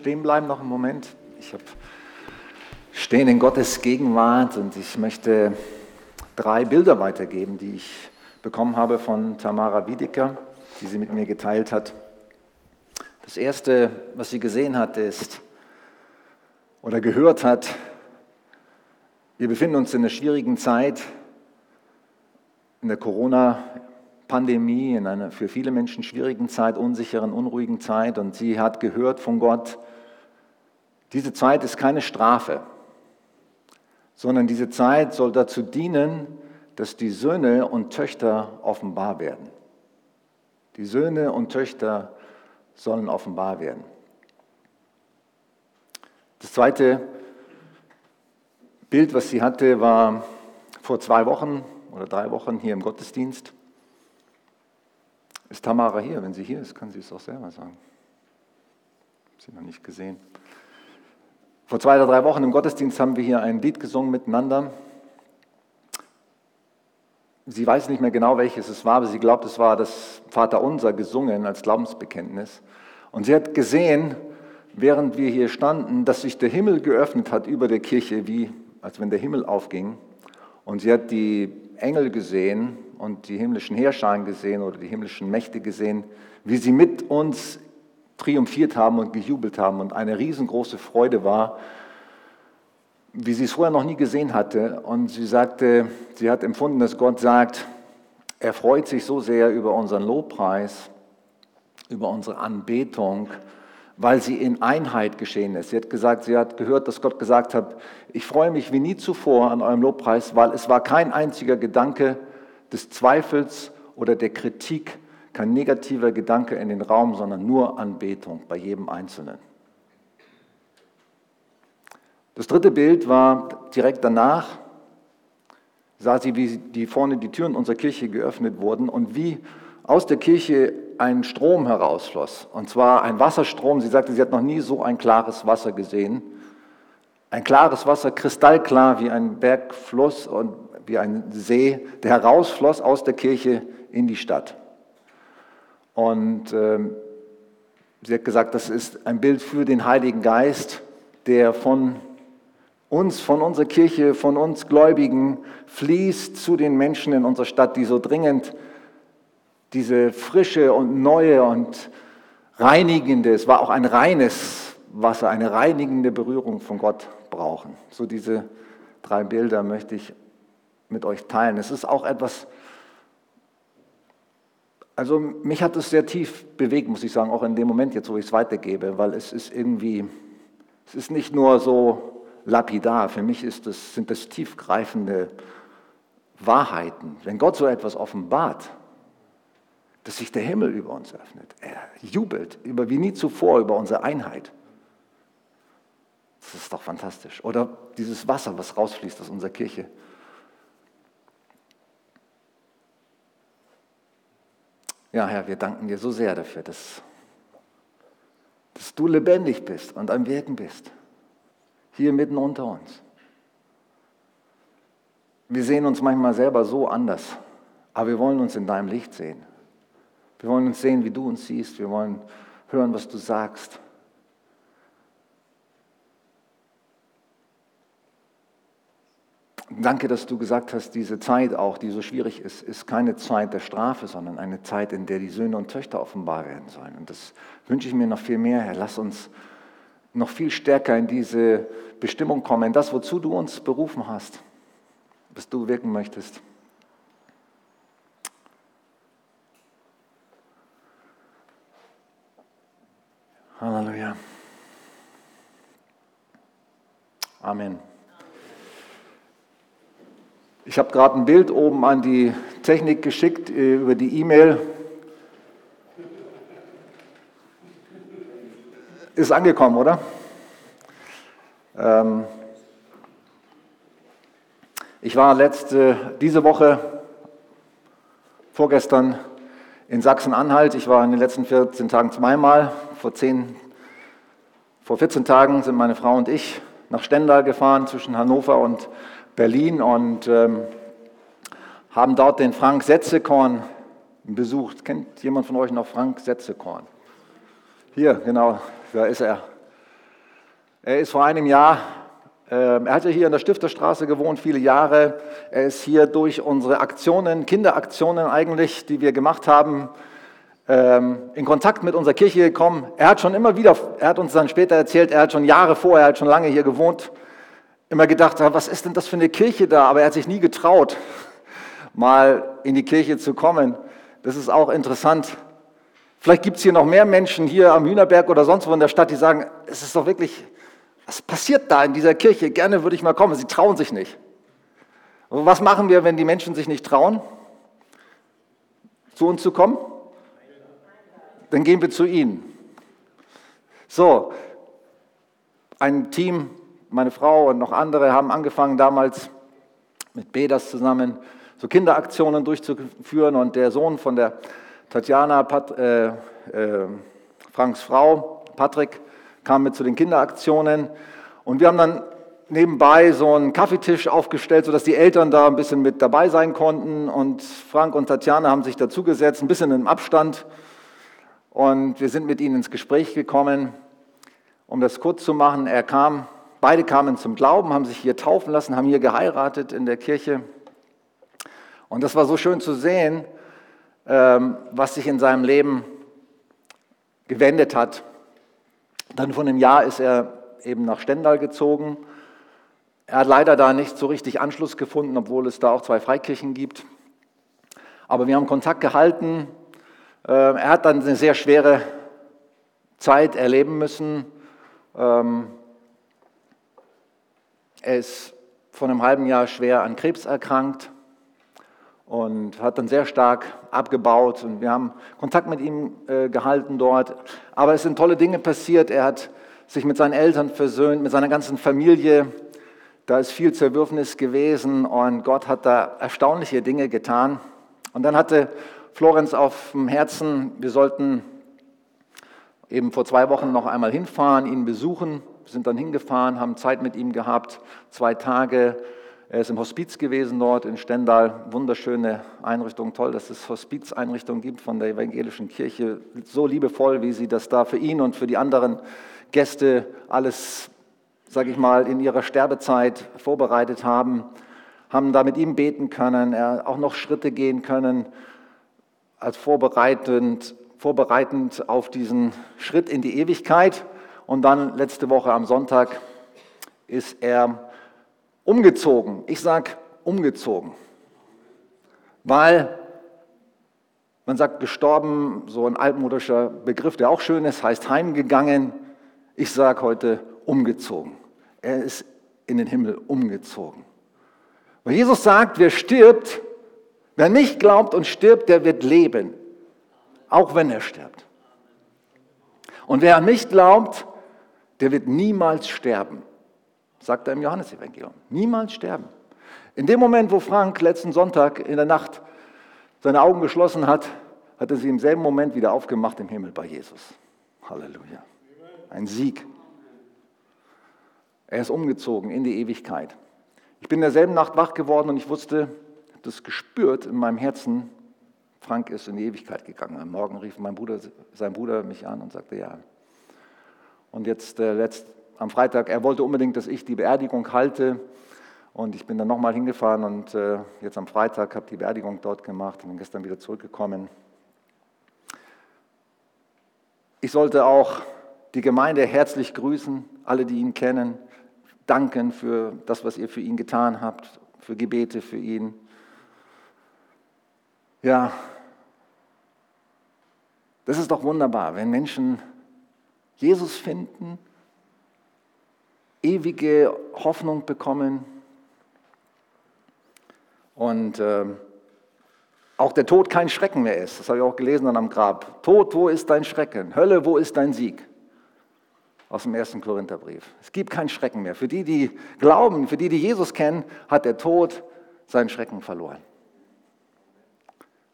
Stehen bleiben noch einen Moment. Ich habe stehen in Gottes Gegenwart und ich möchte drei Bilder weitergeben, die ich bekommen habe von Tamara Wiedeker, die sie mit mir geteilt hat. Das erste, was sie gesehen hat, ist oder gehört hat, wir befinden uns in einer schwierigen Zeit, in der Corona-Pandemie, in einer für viele Menschen schwierigen Zeit, unsicheren, unruhigen Zeit. Und sie hat gehört von Gott, diese Zeit ist keine Strafe, sondern diese Zeit soll dazu dienen, dass die Söhne und Töchter offenbar werden. Die Söhne und Töchter sollen offenbar werden. Das zweite Bild, was sie hatte, war vor zwei Wochen oder drei Wochen hier im Gottesdienst. Ist Tamara hier? Wenn sie hier ist, kann sie es auch selber sagen. Habe sie noch nicht gesehen. Vor zwei oder drei Wochen im Gottesdienst haben wir hier ein Lied gesungen miteinander. Sie weiß nicht mehr genau, welches es war, aber sie glaubt, es war das Vaterunser gesungen als Glaubensbekenntnis. Und sie hat gesehen, während wir hier standen, dass sich der Himmel geöffnet hat über der Kirche, wie als wenn der Himmel aufging. Und sie hat die Engel gesehen und die himmlischen Heerscharen gesehen oder die himmlischen Mächte gesehen, wie sie mit uns triumphiert haben und gejubelt haben und eine riesengroße Freude war, wie sie es vorher noch nie gesehen hatte. Und sie sagte, sie hat empfunden, dass Gott sagt, er freut sich so sehr über unseren Lobpreis, über unsere Anbetung, weil sie in Einheit geschehen ist. Sie hat gesagt, sie hat gehört, dass Gott gesagt hat, ich freue mich wie nie zuvor an eurem Lobpreis, weil es war kein einziger Gedanke des Zweifels oder der Kritik kein negativer Gedanke in den Raum, sondern nur Anbetung bei jedem Einzelnen. Das dritte Bild war direkt danach, sah sie, wie die vorne die Türen unserer Kirche geöffnet wurden und wie aus der Kirche ein Strom herausfloss. Und zwar ein Wasserstrom. Sie sagte, sie hat noch nie so ein klares Wasser gesehen. Ein klares Wasser, kristallklar wie ein Bergfluss und wie ein See, der herausfloss aus der Kirche in die Stadt. Und ähm, sie hat gesagt, das ist ein Bild für den Heiligen Geist, der von uns, von unserer Kirche, von uns Gläubigen fließt zu den Menschen in unserer Stadt, die so dringend diese frische und neue und reinigende, es war auch ein reines Wasser, eine reinigende Berührung von Gott brauchen. So diese drei Bilder möchte ich mit euch teilen. Es ist auch etwas, also mich hat es sehr tief bewegt, muss ich sagen, auch in dem Moment jetzt, wo ich es weitergebe, weil es ist irgendwie, es ist nicht nur so lapidar, für mich das, sind das tiefgreifende Wahrheiten. Wenn Gott so etwas offenbart, dass sich der Himmel über uns öffnet, er jubelt über wie nie zuvor über unsere Einheit. Das ist doch fantastisch. Oder dieses Wasser, was rausfließt aus unserer Kirche. Ja, Herr, wir danken dir so sehr dafür, dass, dass du lebendig bist und am Wirken bist, hier mitten unter uns. Wir sehen uns manchmal selber so anders, aber wir wollen uns in deinem Licht sehen. Wir wollen uns sehen, wie du uns siehst. Wir wollen hören, was du sagst. Danke, dass du gesagt hast, diese Zeit auch, die so schwierig ist, ist keine Zeit der Strafe, sondern eine Zeit, in der die Söhne und Töchter offenbar werden sollen. Und das wünsche ich mir noch viel mehr, Herr. Lass uns noch viel stärker in diese Bestimmung kommen, in das, wozu du uns berufen hast, was du wirken möchtest. Halleluja. Amen. Ich habe gerade ein Bild oben an die Technik geschickt äh, über die E-Mail. Ist angekommen, oder? Ähm ich war letzte, diese Woche, vorgestern in Sachsen-Anhalt. Ich war in den letzten 14 Tagen zweimal. Vor, 10, vor 14 Tagen sind meine Frau und ich nach Stendal gefahren zwischen Hannover und Berlin und ähm, haben dort den Frank Setzekorn besucht. Kennt jemand von euch noch Frank Setzekorn? Hier, genau, da ist er. Er ist vor einem Jahr, äh, er hatte hier in der Stifterstraße gewohnt, viele Jahre. Er ist hier durch unsere Aktionen, Kinderaktionen eigentlich, die wir gemacht haben, ähm, in Kontakt mit unserer Kirche gekommen. Er hat schon immer wieder, er hat uns dann später erzählt, er hat schon Jahre vorher, er hat schon lange hier gewohnt, immer gedacht, was ist denn das für eine Kirche da? Aber er hat sich nie getraut, mal in die Kirche zu kommen. Das ist auch interessant. Vielleicht gibt es hier noch mehr Menschen hier am Hühnerberg oder sonst wo in der Stadt, die sagen, es ist doch wirklich, was passiert da in dieser Kirche? Gerne würde ich mal kommen. Sie trauen sich nicht. Aber was machen wir, wenn die Menschen sich nicht trauen, zu uns zu kommen? Dann gehen wir zu ihnen. So, ein Team, meine Frau und noch andere haben angefangen damals mit Bedas zusammen so Kinderaktionen durchzuführen. Und der Sohn von der Tatjana, Pat, äh, äh, Franks Frau, Patrick, kam mit zu den Kinderaktionen. Und wir haben dann nebenbei so einen Kaffeetisch aufgestellt, sodass die Eltern da ein bisschen mit dabei sein konnten. Und Frank und Tatjana haben sich dazugesetzt, ein bisschen im Abstand. Und wir sind mit ihnen ins Gespräch gekommen. Um das kurz zu machen, er kam, beide kamen zum Glauben, haben sich hier taufen lassen, haben hier geheiratet in der Kirche. Und das war so schön zu sehen, ähm, was sich in seinem Leben gewendet hat. Dann von einem Jahr ist er eben nach Stendal gezogen. Er hat leider da nicht so richtig Anschluss gefunden, obwohl es da auch zwei Freikirchen gibt. Aber wir haben Kontakt gehalten. Ähm, er hat dann eine sehr schwere Zeit erleben müssen. Er ist vor einem halben Jahr schwer an Krebs erkrankt und hat dann sehr stark abgebaut und wir haben Kontakt mit ihm äh, gehalten dort. Aber es sind tolle Dinge passiert. Er hat sich mit seinen Eltern versöhnt, mit seiner ganzen Familie. Da ist viel Zerwürfnis gewesen und Gott hat da erstaunliche Dinge getan. Und dann hatte Florenz auf dem Herzen, wir sollten eben vor zwei Wochen noch einmal hinfahren, ihn besuchen. Sind dann hingefahren, haben Zeit mit ihm gehabt, zwei Tage er ist im Hospiz gewesen dort in Stendal. Wunderschöne Einrichtung. Toll, dass es Hospizeinrichtungen gibt von der evangelischen Kirche. So liebevoll, wie sie das da für ihn und für die anderen Gäste alles, sage ich mal, in ihrer Sterbezeit vorbereitet haben. Haben da mit ihm beten können, er auch noch Schritte gehen können, als vorbereitend, vorbereitend auf diesen Schritt in die Ewigkeit. Und dann letzte Woche am Sonntag ist er umgezogen. Ich sage umgezogen, weil man sagt gestorben, so ein altmodischer Begriff, der auch schön ist, heißt heimgegangen. Ich sage heute umgezogen. Er ist in den Himmel umgezogen. Weil Jesus sagt, wer stirbt, wer nicht glaubt und stirbt, der wird leben, auch wenn er stirbt. Und wer nicht glaubt, der wird niemals sterben sagt er im Johannesevangelium. Niemals sterben. In dem Moment, wo Frank letzten Sonntag in der Nacht seine Augen geschlossen hat, hat er sie im selben Moment wieder aufgemacht im Himmel bei Jesus. Halleluja. Ein Sieg. Er ist umgezogen in die Ewigkeit. Ich bin in derselben Nacht wach geworden und ich wusste, das gespürt in meinem Herzen, Frank ist in die Ewigkeit gegangen. Am Morgen rief mein Bruder, sein Bruder mich an und sagte, ja. Und jetzt äh, letzt, am Freitag, er wollte unbedingt, dass ich die Beerdigung halte. Und ich bin dann nochmal hingefahren und äh, jetzt am Freitag habe die Beerdigung dort gemacht und bin gestern wieder zurückgekommen. Ich sollte auch die Gemeinde herzlich grüßen, alle, die ihn kennen, danken für das, was ihr für ihn getan habt, für Gebete für ihn. Ja, das ist doch wunderbar, wenn Menschen Jesus finden ewige Hoffnung bekommen. Und äh, auch der Tod kein Schrecken mehr ist. Das habe ich auch gelesen dann am Grab. Tod, wo ist dein Schrecken? Hölle, wo ist dein Sieg? Aus dem ersten Korintherbrief. Es gibt kein Schrecken mehr. Für die, die glauben, für die, die Jesus kennen, hat der Tod seinen Schrecken verloren.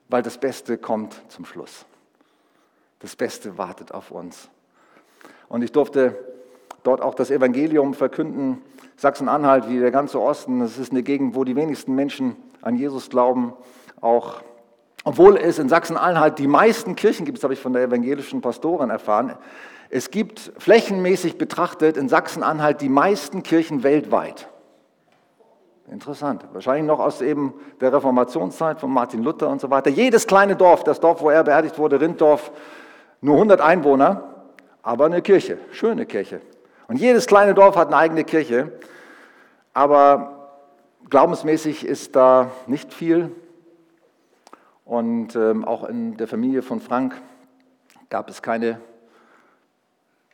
Weil das Beste kommt zum Schluss. Das Beste wartet auf uns. Und ich durfte dort auch das Evangelium verkünden. Sachsen-Anhalt, wie der ganze Osten, das ist eine Gegend, wo die wenigsten Menschen an Jesus glauben. Auch obwohl es in Sachsen-Anhalt die meisten Kirchen gibt, das habe ich von der evangelischen Pastorin erfahren. Es gibt flächenmäßig betrachtet in Sachsen-Anhalt die meisten Kirchen weltweit. Interessant. Wahrscheinlich noch aus eben der Reformationszeit von Martin Luther und so weiter. Jedes kleine Dorf, das Dorf, wo er beerdigt wurde, Rinddorf, nur 100 Einwohner, aber eine Kirche, schöne Kirche. Und jedes kleine Dorf hat eine eigene Kirche, aber glaubensmäßig ist da nicht viel. Und ähm, auch in der Familie von Frank gab es keine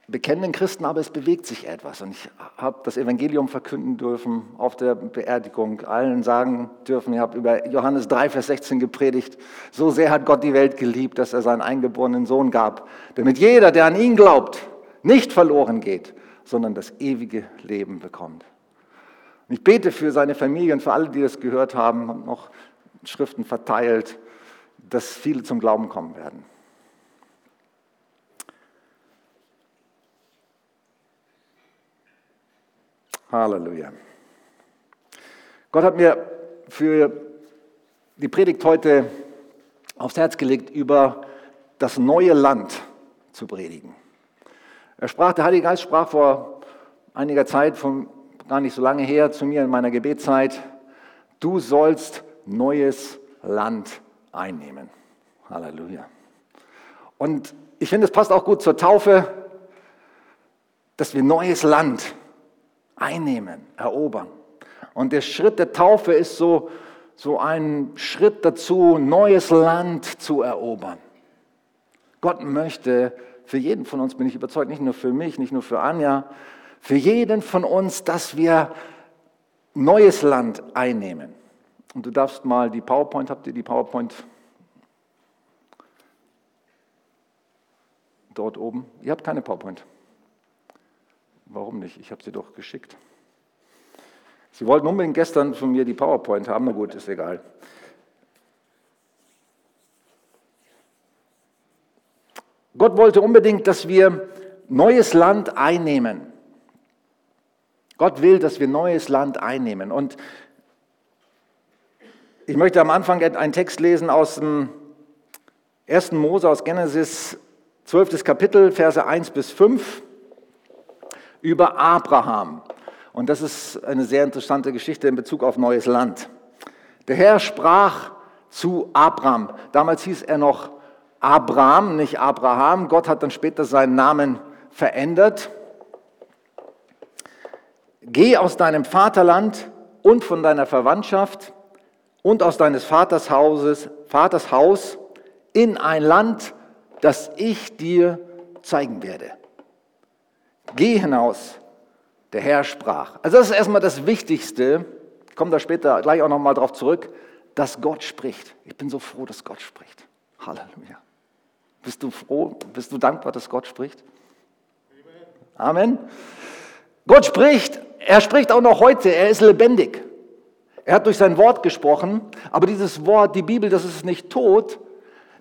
bekennenden Christen, aber es bewegt sich etwas. Und ich habe das Evangelium verkünden dürfen auf der Beerdigung, allen sagen dürfen, ich habe über Johannes 3, Vers 16 gepredigt, so sehr hat Gott die Welt geliebt, dass er seinen eingeborenen Sohn gab, damit jeder, der an ihn glaubt, nicht verloren geht, sondern das ewige Leben bekommt. Und ich bete für seine Familie und für alle, die das gehört haben, habe noch Schriften verteilt, dass viele zum Glauben kommen werden. Halleluja. Gott hat mir für die Predigt heute aufs Herz gelegt, über das neue Land zu predigen. Er sprach, der Heilige Geist sprach vor einiger Zeit, von gar nicht so lange her, zu mir in meiner Gebetszeit, du sollst neues Land einnehmen. Halleluja. Und ich finde, es passt auch gut zur Taufe, dass wir neues Land einnehmen, erobern. Und der Schritt der Taufe ist so, so ein Schritt dazu, neues Land zu erobern. Gott möchte für jeden von uns, bin ich überzeugt, nicht nur für mich, nicht nur für Anja, für jeden von uns, dass wir neues Land einnehmen. Und du darfst mal die PowerPoint, habt ihr die PowerPoint dort oben? Ihr habt keine PowerPoint. Warum nicht? Ich habe sie doch geschickt. Sie wollten unbedingt gestern von mir die PowerPoint haben, na gut, ist egal. Gott wollte unbedingt, dass wir neues Land einnehmen. Gott will, dass wir neues Land einnehmen. Und ich möchte am Anfang einen Text lesen aus dem 1. Mose, aus Genesis 12. Kapitel, Verse 1 bis 5 über Abraham. Und das ist eine sehr interessante Geschichte in Bezug auf neues Land. Der Herr sprach zu Abraham. Damals hieß er noch Abraham, nicht Abraham. Gott hat dann später seinen Namen verändert. Geh aus deinem Vaterland und von deiner Verwandtschaft und aus deines Vaters Hauses, Vaters Haus in ein Land, das ich dir zeigen werde. Geh hinaus, der Herr sprach. Also das ist erstmal das Wichtigste, ich komme da später gleich auch nochmal drauf zurück, dass Gott spricht. Ich bin so froh, dass Gott spricht. Halleluja. Bist du froh, bist du dankbar, dass Gott spricht? Amen. Gott spricht, er spricht auch noch heute, er ist lebendig. Er hat durch sein Wort gesprochen, aber dieses Wort, die Bibel, das ist nicht tot,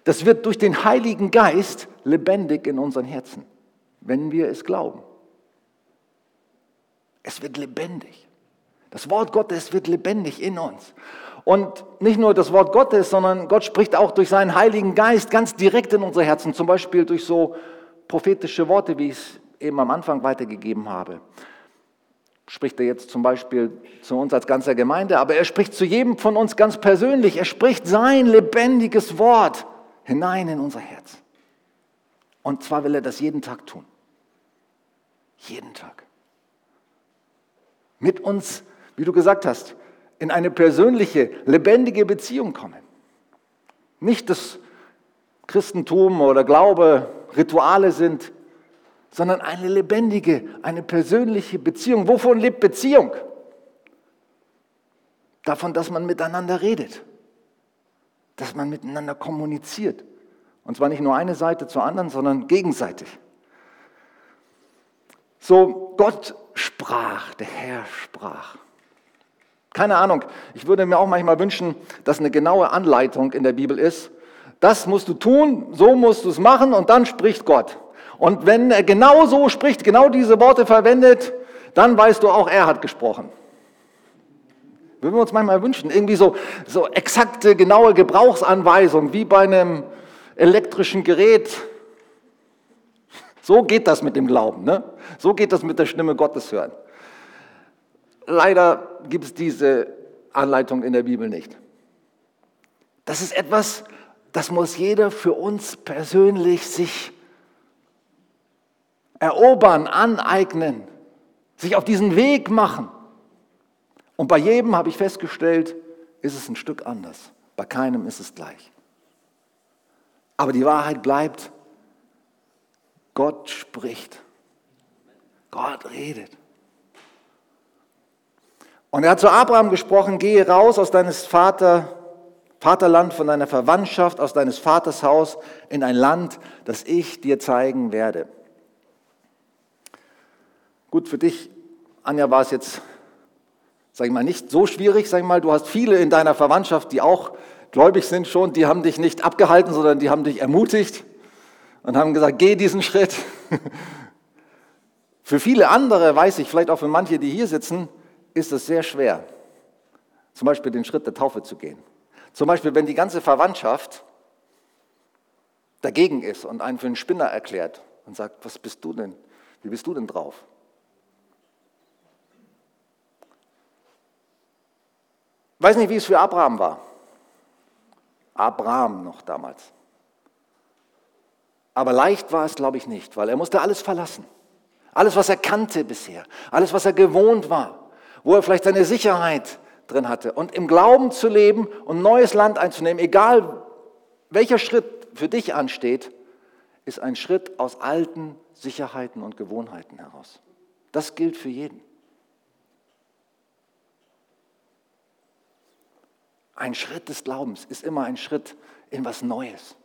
das wird durch den Heiligen Geist lebendig in unseren Herzen, wenn wir es glauben. Es wird lebendig. Das Wort Gottes wird lebendig in uns. Und nicht nur das Wort Gottes, sondern Gott spricht auch durch seinen Heiligen Geist ganz direkt in unsere Herzen, zum Beispiel durch so prophetische Worte, wie ich es eben am Anfang weitergegeben habe. Spricht er jetzt zum Beispiel zu uns als ganzer Gemeinde, aber er spricht zu jedem von uns ganz persönlich. Er spricht sein lebendiges Wort hinein in unser Herz. Und zwar will er das jeden Tag tun. Jeden Tag mit uns, wie du gesagt hast, in eine persönliche, lebendige Beziehung kommen. Nicht das Christentum oder Glaube Rituale sind, sondern eine lebendige, eine persönliche Beziehung. Wovon lebt Beziehung? Davon, dass man miteinander redet, dass man miteinander kommuniziert. Und zwar nicht nur eine Seite zur anderen, sondern gegenseitig. So, Gott sprach, der Herr sprach. Keine Ahnung, ich würde mir auch manchmal wünschen, dass eine genaue Anleitung in der Bibel ist. Das musst du tun, so musst du es machen und dann spricht Gott. Und wenn er genau so spricht, genau diese Worte verwendet, dann weißt du auch, er hat gesprochen. Würden wir uns manchmal wünschen, irgendwie so, so exakte, genaue Gebrauchsanweisung, wie bei einem elektrischen Gerät, So geht das mit dem Glauben. Ne? So geht das mit der Stimme Gottes hören. Leider gibt es diese Anleitung in der Bibel nicht. Das ist etwas, das muss jeder für uns persönlich sich erobern, aneignen, sich auf diesen Weg machen. Und bei jedem habe ich festgestellt, ist es ein Stück anders. Bei keinem ist es gleich. Aber die Wahrheit bleibt, Gott spricht. Gott redet. Und er hat zu Abraham gesprochen, gehe raus aus deines Vater, Vaterland, von deiner Verwandtschaft, aus deines Vaters Haus in ein Land, das ich dir zeigen werde. Gut, für dich, Anja, war es jetzt, sag ich mal, nicht so schwierig, sag ich mal, du hast viele in deiner Verwandtschaft, die auch gläubig sind schon, die haben dich nicht abgehalten, sondern die haben dich ermutigt und haben gesagt, geh diesen Schritt. Für viele andere, weiß ich, vielleicht auch für manche, die hier sitzen, ist es sehr schwer, zum Beispiel den Schritt der Taufe zu gehen. Zum Beispiel, wenn die ganze Verwandtschaft dagegen ist und einen für einen Spinner erklärt und sagt, was bist du denn? Wie bist du denn drauf? Weiß nicht, wie es für Abraham war. Abraham noch damals. Aber leicht war es, glaube ich, nicht, weil er musste alles verlassen. Alles, was er kannte bisher, alles, was er gewohnt war, wo er vielleicht seine Sicherheit drin hatte. Und im Glauben zu leben und neues Land einzunehmen, egal welcher Schritt für dich ansteht, ist ein Schritt aus alten Sicherheiten und Gewohnheiten heraus. Das gilt für jeden. Ein Schritt des Glaubens ist immer ein Schritt in was Neues.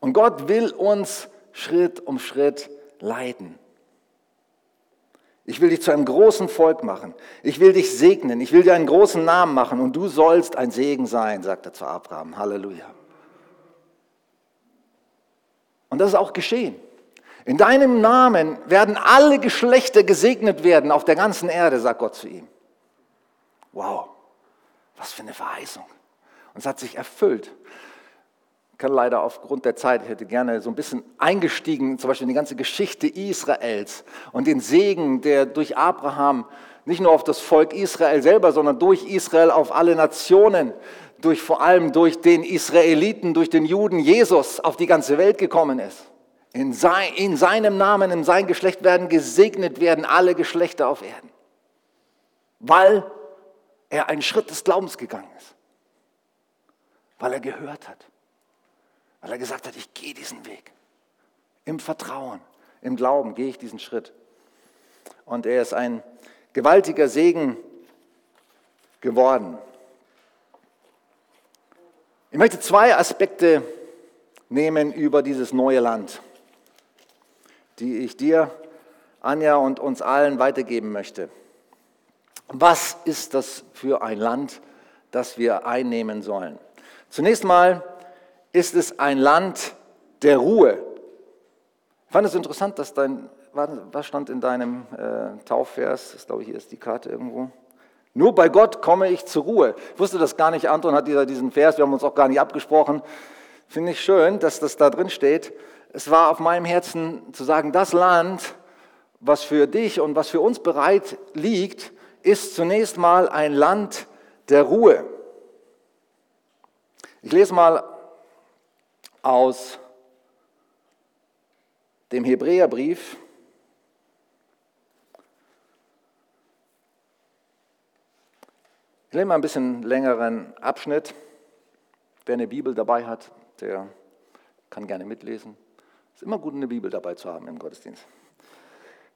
Und Gott will uns Schritt um Schritt leiten. Ich will dich zu einem großen Volk machen. Ich will dich segnen. Ich will dir einen großen Namen machen und du sollst ein Segen sein, sagt er zu Abraham. Halleluja. Und das ist auch geschehen. In deinem Namen werden alle Geschlechter gesegnet werden auf der ganzen Erde, sagt Gott zu ihm. Wow, was für eine Verheißung. Und es hat sich erfüllt kann leider aufgrund der Zeit, ich hätte gerne so ein bisschen eingestiegen, zum Beispiel in die ganze Geschichte Israels und den Segen, der durch Abraham nicht nur auf das Volk Israel selber, sondern durch Israel auf alle Nationen, durch vor allem durch den Israeliten, durch den Juden Jesus auf die ganze Welt gekommen ist. In, sein, in seinem Namen, in sein Geschlecht werden gesegnet werden alle Geschlechter auf Erden, weil er einen Schritt des Glaubens gegangen ist, weil er gehört hat weil er gesagt hat, ich gehe diesen Weg. Im Vertrauen, im Glauben gehe ich diesen Schritt. Und er ist ein gewaltiger Segen geworden. Ich möchte zwei Aspekte nehmen über dieses neue Land, die ich dir, Anja und uns allen weitergeben möchte. Was ist das für ein Land, das wir einnehmen sollen? Zunächst mal ist es ein Land der Ruhe. Ich fand es interessant, dass dein, was stand in deinem äh, Taufvers? Das glaube ich, hier ist die Karte irgendwo. Nur bei Gott komme ich zur Ruhe. Ich wusste das gar nicht. Anton hat diesen Vers, wir haben uns auch gar nicht abgesprochen. Finde ich schön, dass das da drin steht. Es war auf meinem Herzen zu sagen, das Land, was für dich und was für uns bereit liegt, ist zunächst mal ein Land der Ruhe. Ich lese mal aus dem Hebräerbrief. Ich nehme mal ein bisschen längeren Abschnitt. Wer eine Bibel dabei hat, der kann gerne mitlesen. Es ist immer gut, eine Bibel dabei zu haben im Gottesdienst.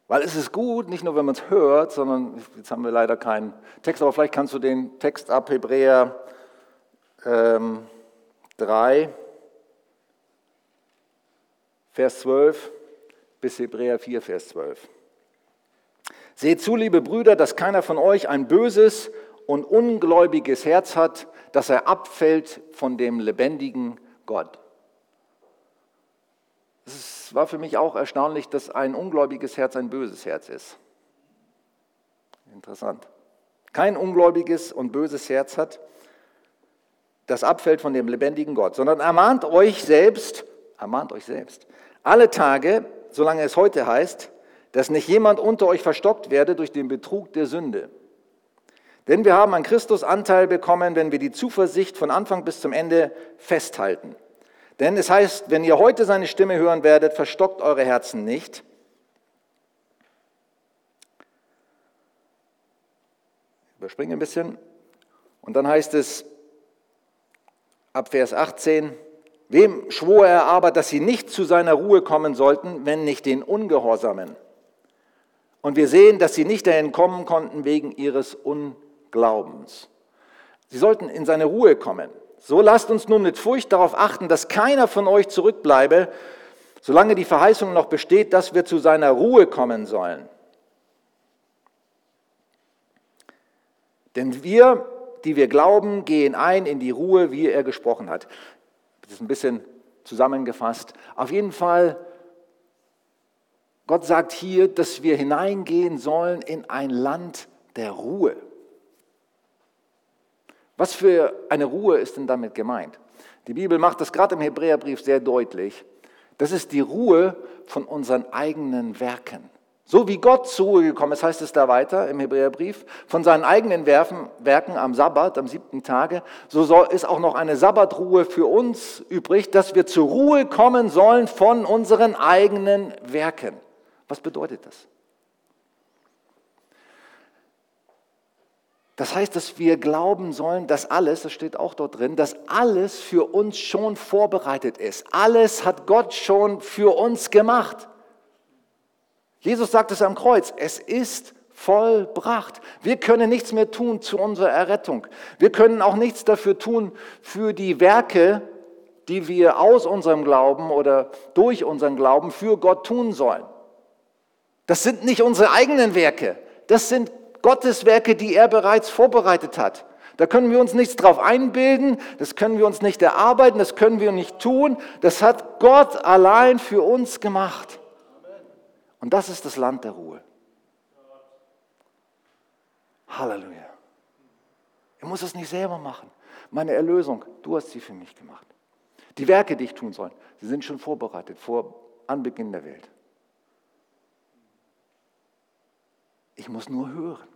Weil es ist gut, nicht nur wenn man es hört, sondern jetzt haben wir leider keinen Text, aber vielleicht kannst du den Text ab Hebräer ähm, 3, Vers 12 bis Hebräer 4, Vers 12. Seht zu, liebe Brüder, dass keiner von euch ein böses und ungläubiges Herz hat, dass er abfällt von dem lebendigen Gott. Es war für mich auch erstaunlich, dass ein ungläubiges Herz ein böses Herz ist. Interessant. Kein ungläubiges und böses Herz hat, das abfällt von dem lebendigen Gott, sondern ermahnt euch selbst, ermahnt euch selbst, alle Tage, solange es heute heißt, dass nicht jemand unter euch verstockt werde durch den Betrug der Sünde. Denn wir haben an Christus Anteil bekommen, wenn wir die Zuversicht von Anfang bis zum Ende festhalten. Denn es heißt, wenn ihr heute seine Stimme hören werdet, verstockt eure Herzen nicht. Überspringe ein bisschen. Und dann heißt es ab Vers 18, wem schwor er aber, dass sie nicht zu seiner Ruhe kommen sollten, wenn nicht den Ungehorsamen? Und wir sehen, dass sie nicht dahin kommen konnten wegen ihres Unglaubens. Sie sollten in seine Ruhe kommen. So lasst uns nun mit Furcht darauf achten, dass keiner von euch zurückbleibe, solange die Verheißung noch besteht, dass wir zu seiner Ruhe kommen sollen. Denn wir, die wir glauben, gehen ein in die Ruhe, wie er gesprochen hat. Das ist ein bisschen zusammengefasst. Auf jeden Fall, Gott sagt hier, dass wir hineingehen sollen in ein Land der Ruhe. Was für eine Ruhe ist denn damit gemeint? Die Bibel macht das gerade im Hebräerbrief sehr deutlich. Das ist die Ruhe von unseren eigenen Werken. So wie Gott zur Ruhe gekommen ist, heißt es da weiter im Hebräerbrief, von seinen eigenen Werken am Sabbat, am siebten Tage, so ist auch noch eine Sabbatruhe für uns übrig, dass wir zur Ruhe kommen sollen von unseren eigenen Werken. Was bedeutet das? Das heißt, dass wir glauben sollen, dass alles, das steht auch dort drin, dass alles für uns schon vorbereitet ist. Alles hat Gott schon für uns gemacht. Jesus sagt es am Kreuz, es ist vollbracht. Wir können nichts mehr tun zu unserer Errettung. Wir können auch nichts dafür tun für die Werke, die wir aus unserem Glauben oder durch unseren Glauben für Gott tun sollen. Das sind nicht unsere eigenen Werke, das sind Gottes Werke, die er bereits vorbereitet hat. Da können wir uns nichts drauf einbilden, das können wir uns nicht erarbeiten, das können wir nicht tun. Das hat Gott allein für uns gemacht. Und das ist das Land der Ruhe. Halleluja. Ich muss es nicht selber machen. Meine Erlösung, du hast sie für mich gemacht. Die Werke, die ich tun soll, sie sind schon vorbereitet vor Anbeginn der Welt. Ich muss nur hören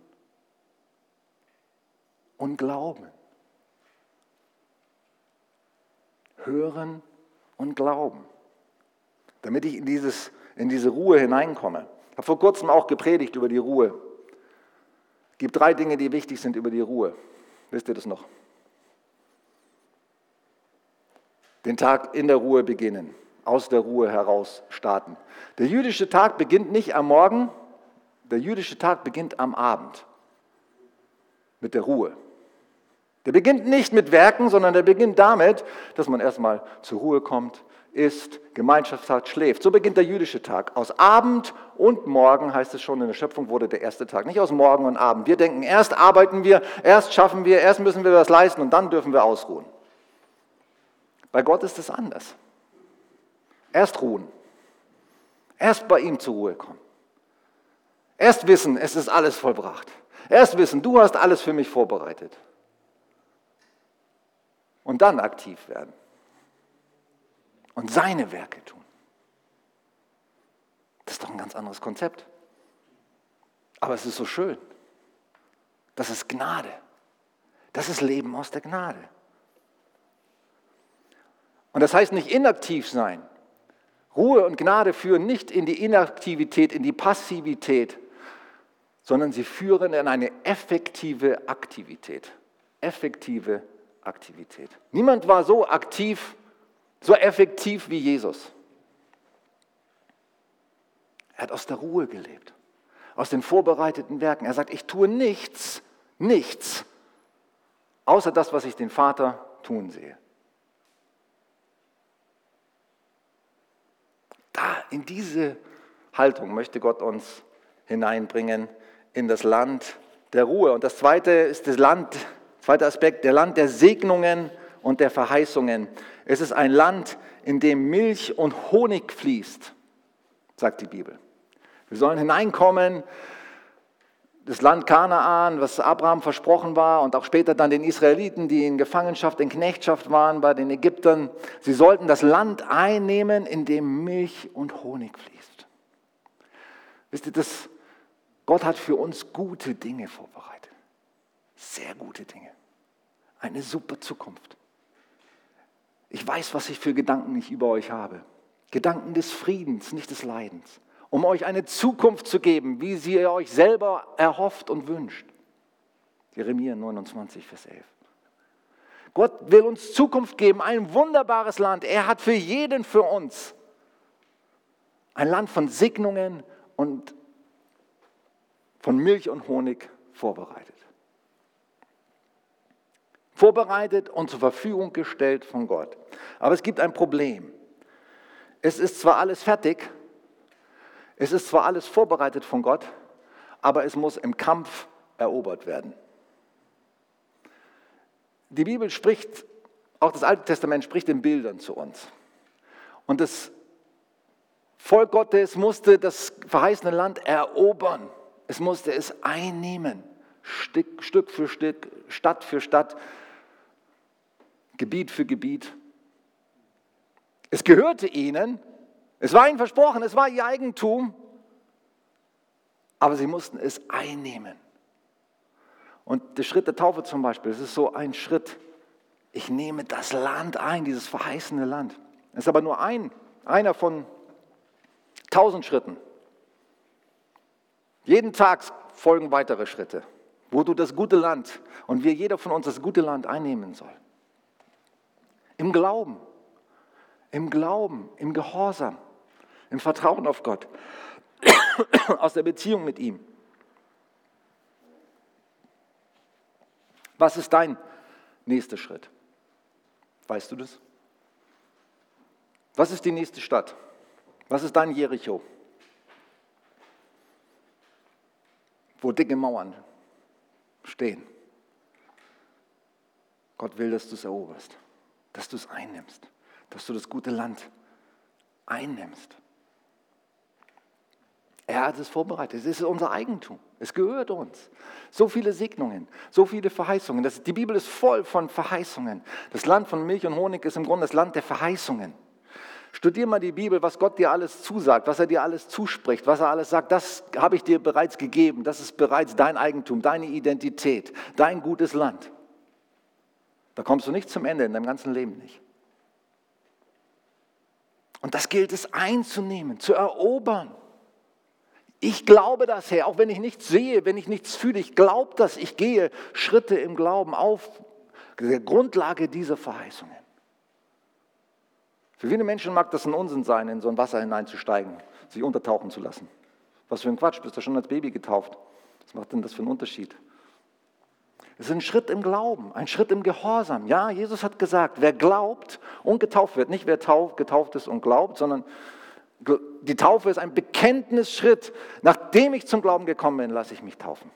und glauben. Hören und glauben, damit ich in, dieses, in diese Ruhe hineinkomme. Ich habe vor kurzem auch gepredigt über die Ruhe. Es gibt drei Dinge, die wichtig sind über die Ruhe. Wisst ihr das noch? Den Tag in der Ruhe beginnen, aus der Ruhe heraus starten. Der jüdische Tag beginnt nicht am Morgen, der jüdische Tag beginnt am Abend mit der Ruhe. Der beginnt nicht mit Werken, sondern der beginnt damit, dass man erstmal zur Ruhe kommt, isst, Gemeinschaft hat, schläft. So beginnt der jüdische Tag. Aus Abend und Morgen heißt es schon, in der Schöpfung wurde der erste Tag. Nicht aus Morgen und Abend. Wir denken, erst arbeiten wir, erst schaffen wir, erst müssen wir was leisten und dann dürfen wir ausruhen. Bei Gott ist es anders. Erst ruhen. Erst bei ihm zur Ruhe kommen. Erst wissen, es ist alles vollbracht. Erst wissen, du hast alles für mich vorbereitet und dann aktiv werden und seine Werke tun. Das ist doch ein ganz anderes Konzept. Aber es ist so schön. Das ist Gnade. Das ist Leben aus der Gnade. Und das heißt nicht inaktiv sein. Ruhe und Gnade führen nicht in die Inaktivität, in die Passivität, sondern sie führen in eine effektive Aktivität. Effektive Aktivität. Niemand war so aktiv, so effektiv wie Jesus. Er hat aus der Ruhe gelebt, aus den vorbereiteten Werken. Er sagt, ich tue nichts, nichts, außer das, was ich den Vater tun sehe. Da, in diese Haltung möchte Gott uns hineinbringen, in das Land der Ruhe. Und das zweite ist das Land Zweiter Aspekt, der Land der Segnungen und der Verheißungen. Es ist ein Land, in dem Milch und Honig fließt, sagt die Bibel. Wir sollen hineinkommen das Land Kanaan, was Abraham versprochen war und auch später dann den Israeliten, die in Gefangenschaft, in Knechtschaft waren bei den Ägyptern. Sie sollten das Land einnehmen, in dem Milch und Honig fließt. Wisst ihr, das, Gott hat für uns gute Dinge vorbereitet. Sehr gute Dinge. Eine super Zukunft. Ich weiß, was ich für Gedanken ich über euch habe. Gedanken des Friedens, nicht des Leidens um euch eine Zukunft zu geben, wie sie ihr euch selber erhofft und wünscht. Jeremia 29, Vers 11. Gott will uns Zukunft geben, ein wunderbares Land. Er hat für jeden für uns ein Land von Segnungen und von Milch und Honig vorbereitet. Vorbereitet und zur Verfügung gestellt von Gott. Aber es gibt ein Problem. Es ist zwar alles fertig, es ist zwar alles vorbereitet von Gott, aber es muss im Kampf erobert werden. Die Bibel spricht, auch das Alte Testament spricht in Bildern zu uns. Und das Volk Gottes musste das verheißene Land erobern. Es musste es einnehmen, Stück, für Stück, Stadt für Stadt, Gebiet für Gebiet. Es gehörte ihnen, es war ihnen versprochen, es war ihr Eigentum, aber sie mussten es einnehmen. Und der Schritt der Taufe zum Beispiel, das ist so ein Schritt. Ich nehme das Land ein, dieses verheißene Land. Es ist aber nur ein, einer von tausend Schritten. Jeden Tag folgen weitere Schritte, wo du das gute Land und wir jeder von uns das gute Land einnehmen soll. Im Glauben, im Glauben, im Gehorsam im Vertrauen auf Gott, aus der Beziehung mit ihm. Was ist dein nächster Schritt? Weißt du das? Was ist die nächste Stadt? Was ist dein Jericho? Wo dicke Mauern stehen. Gott will, dass du es eroberst, dass du es einnimmst, dass du das gute Land einnimmst. Er hat es vorbereitet. Es ist unser Eigentum. Es gehört uns. So viele Segnungen, so viele Verheißungen. Das, die Bibel ist voll von Verheißungen. Das Land von Milch und Honig ist im Grunde das Land der Verheißungen. Studier mal die Bibel, was Gott dir alles zusagt, was er dir alles zuspricht, was er alles sagt. Das habe ich dir bereits gegeben. Das ist bereits dein Eigentum, deine Identität, dein gutes Land. Da kommst du nicht zum Ende in deinem ganzen Leben nicht. Und das gilt es einzunehmen, zu erobern. Ich glaube das, Herr, auch wenn ich nichts sehe, wenn ich nichts fühle. Ich glaube das. Ich gehe Schritte im Glauben auf der Grundlage dieser Verheißungen. Für viele Menschen mag das ein Unsinn sein, in so ein Wasser hineinzusteigen, sich untertauchen zu lassen. Was für ein Quatsch, bist du schon als Baby getauft. Was macht denn das für einen Unterschied? Es ist ein Schritt im Glauben, ein Schritt im Gehorsam. Ja, Jesus hat gesagt, wer glaubt und getauft wird, nicht wer getauft ist und glaubt, sondern die Taufe ist ein Bekenntnisschritt. Nachdem ich zum Glauben gekommen bin, lasse ich mich taufen.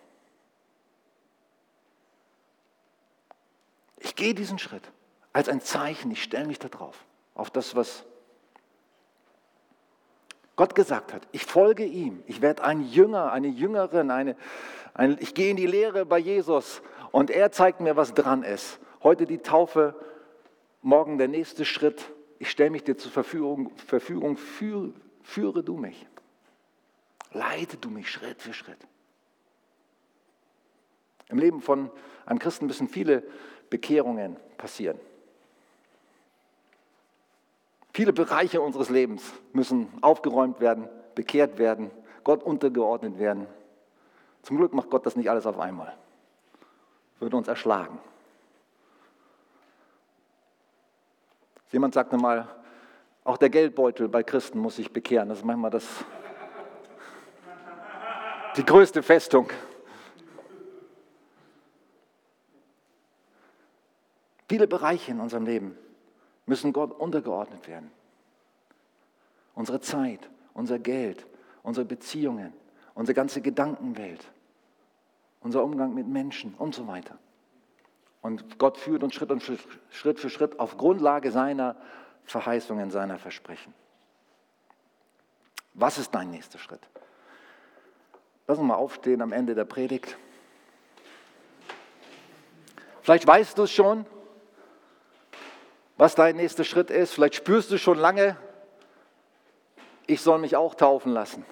Ich gehe diesen Schritt als ein Zeichen, ich stelle mich da drauf, auf das, was Gott gesagt hat. Ich folge ihm, ich werde ein Jünger, eine Jüngerin, eine, ein, ich gehe in die Lehre bei Jesus und er zeigt mir, was dran ist. Heute die Taufe, morgen der nächste Schritt ich stelle mich dir zur Verfügung, Verfügung für, führe du mich. Leite du mich Schritt für Schritt. Im Leben von einem Christen müssen viele Bekehrungen passieren. Viele Bereiche unseres Lebens müssen aufgeräumt werden, bekehrt werden, Gott untergeordnet werden. Zum Glück macht Gott das nicht alles auf einmal. Würde uns erschlagen. Jemand sagte mal, auch der Geldbeutel bei Christen muss sich bekehren. Das ist manchmal das, die größte Festung. Viele Bereiche in unserem Leben müssen Gott untergeordnet werden. Unsere Zeit, unser Geld, unsere Beziehungen, unsere ganze Gedankenwelt, unser Umgang mit Menschen und so weiter. Und Gott führt uns Schritt, und Schritt für Schritt auf Grundlage seiner Verheißungen, seiner Versprechen. Was ist dein nächster Schritt? Lass uns mal aufstehen am Ende der Predigt. Vielleicht weißt du es schon, was dein nächster Schritt ist. Vielleicht spürst du schon lange, ich soll mich auch taufen lassen.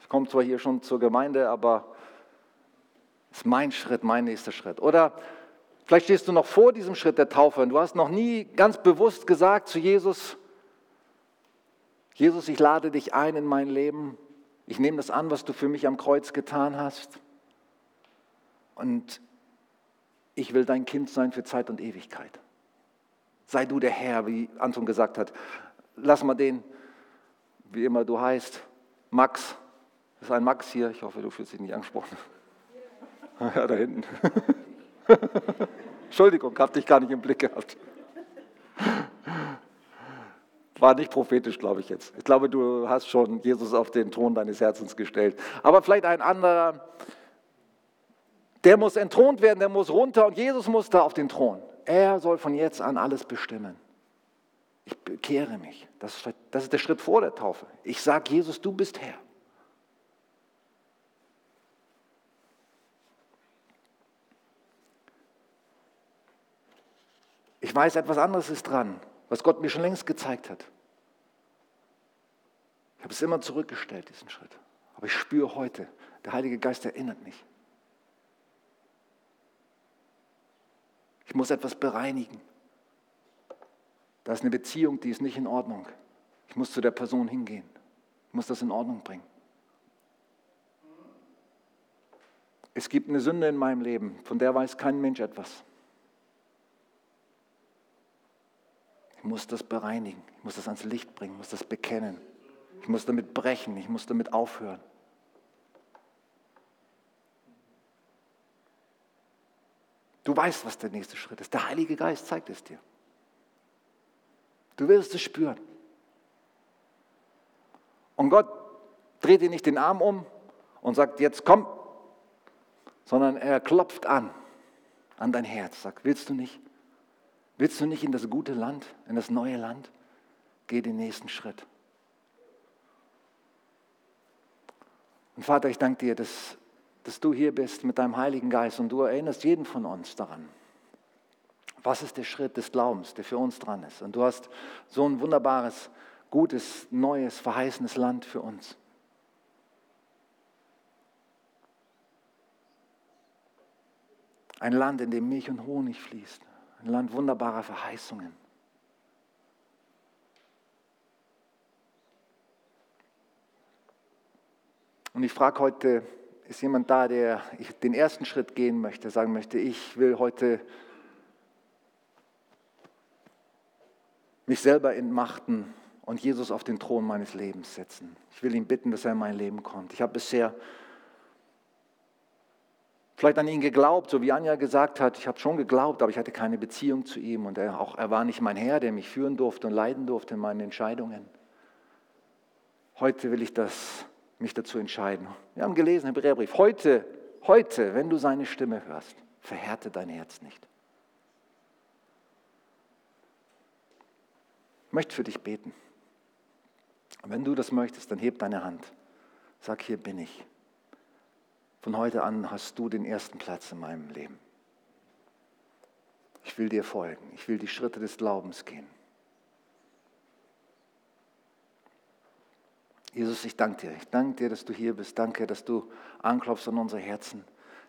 Ich komme zwar hier schon zur Gemeinde, aber es ist mein Schritt, mein nächster Schritt. Oder vielleicht stehst du noch vor diesem Schritt der Taufe und du hast noch nie ganz bewusst gesagt zu Jesus, Jesus, ich lade dich ein in mein Leben. Ich nehme das an, was du für mich am Kreuz getan hast. Und ich will dein Kind sein für Zeit und Ewigkeit. Sei du der Herr, wie Anton gesagt hat. Lass mal den, wie immer du heißt, Max. Das ist ein Max hier. Ich hoffe, du fühlst dich nicht angesprochen. Ja, da hinten. Entschuldigung, habe dich gar nicht im Blick gehabt. War nicht prophetisch, glaube ich jetzt. Ich glaube, du hast schon Jesus auf den Thron deines Herzens gestellt. Aber vielleicht ein anderer, der muss entthront werden, der muss runter und Jesus muss da auf den Thron. Er soll von jetzt an alles bestimmen. Ich bekehre mich. Das ist der Schritt vor der Taufe. Ich sage Jesus, du bist Herr. Ich weiß, etwas anderes ist dran, was Gott mir schon längst gezeigt hat. Ich habe es immer zurückgestellt, diesen Schritt. Aber ich spüre heute, der Heilige Geist erinnert mich. Ich muss etwas bereinigen. Da ist eine Beziehung, die ist nicht in Ordnung. Ich muss zu der Person hingehen. Ich muss das in Ordnung bringen. Es gibt eine Sünde in meinem Leben, von der weiß kein Mensch etwas. Ich muss das bereinigen, ich muss das ans Licht bringen, ich muss das bekennen. Ich muss damit brechen, ich muss damit aufhören. Du weißt, was der nächste Schritt ist. Der Heilige Geist zeigt es dir. Du wirst es spüren. Und Gott dreht dir nicht den Arm um und sagt, jetzt komm, sondern er klopft an, an dein Herz, sagt, willst du nicht? Willst du nicht in das gute Land, in das neue Land? Geh den nächsten Schritt. Und Vater, ich danke dir, dass, dass du hier bist mit deinem Heiligen Geist und du erinnerst jeden von uns daran. Was ist der Schritt des Glaubens, der für uns dran ist? Und du hast so ein wunderbares, gutes, neues, verheißenes Land für uns. Ein Land, in dem Milch und Honig fließt. Ein Land wunderbarer Verheißungen. Und ich frage heute, ist jemand da, der den ersten Schritt gehen möchte, sagen möchte, ich will heute mich selber entmachten und Jesus auf den Thron meines Lebens setzen. Ich will ihn bitten, dass er in mein Leben kommt. Ich habe bisher vielleicht an ihn geglaubt, so wie Anja gesagt hat, ich habe schon geglaubt, aber ich hatte keine Beziehung zu ihm und er, auch, er war nicht mein Herr, der mich führen durfte und leiden durfte in meinen Entscheidungen. Heute will ich das, mich dazu entscheiden. Wir haben gelesen im Hebräerbrief, heute, heute, wenn du seine Stimme hörst, verhärte dein Herz nicht. Ich möchte für dich beten. Wenn du das möchtest, dann heb deine Hand. Sag, hier bin ich. Von heute an hast du den ersten Platz in meinem Leben. Ich will dir folgen. Ich will die Schritte des Glaubens gehen. Jesus, ich danke dir. Ich danke dir, dass du hier bist. Danke, dass du anklopfst an unsere Herzen.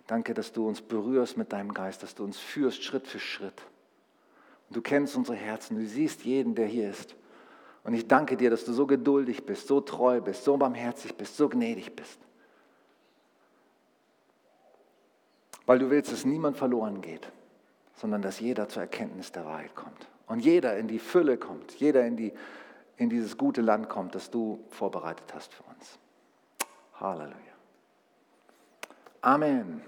Danke, dass du uns berührst mit deinem Geist, dass du uns führst Schritt für Schritt. Du kennst unsere Herzen. Du siehst jeden, der hier ist. Und ich danke dir, dass du so geduldig bist, so treu bist, so barmherzig bist, so gnädig bist. Weil du willst, dass niemand verloren geht, sondern dass jeder zur Erkenntnis der Wahrheit kommt. Und jeder in die Fülle kommt, jeder in, die, in dieses gute Land kommt, das du vorbereitet hast für uns. Halleluja. Amen.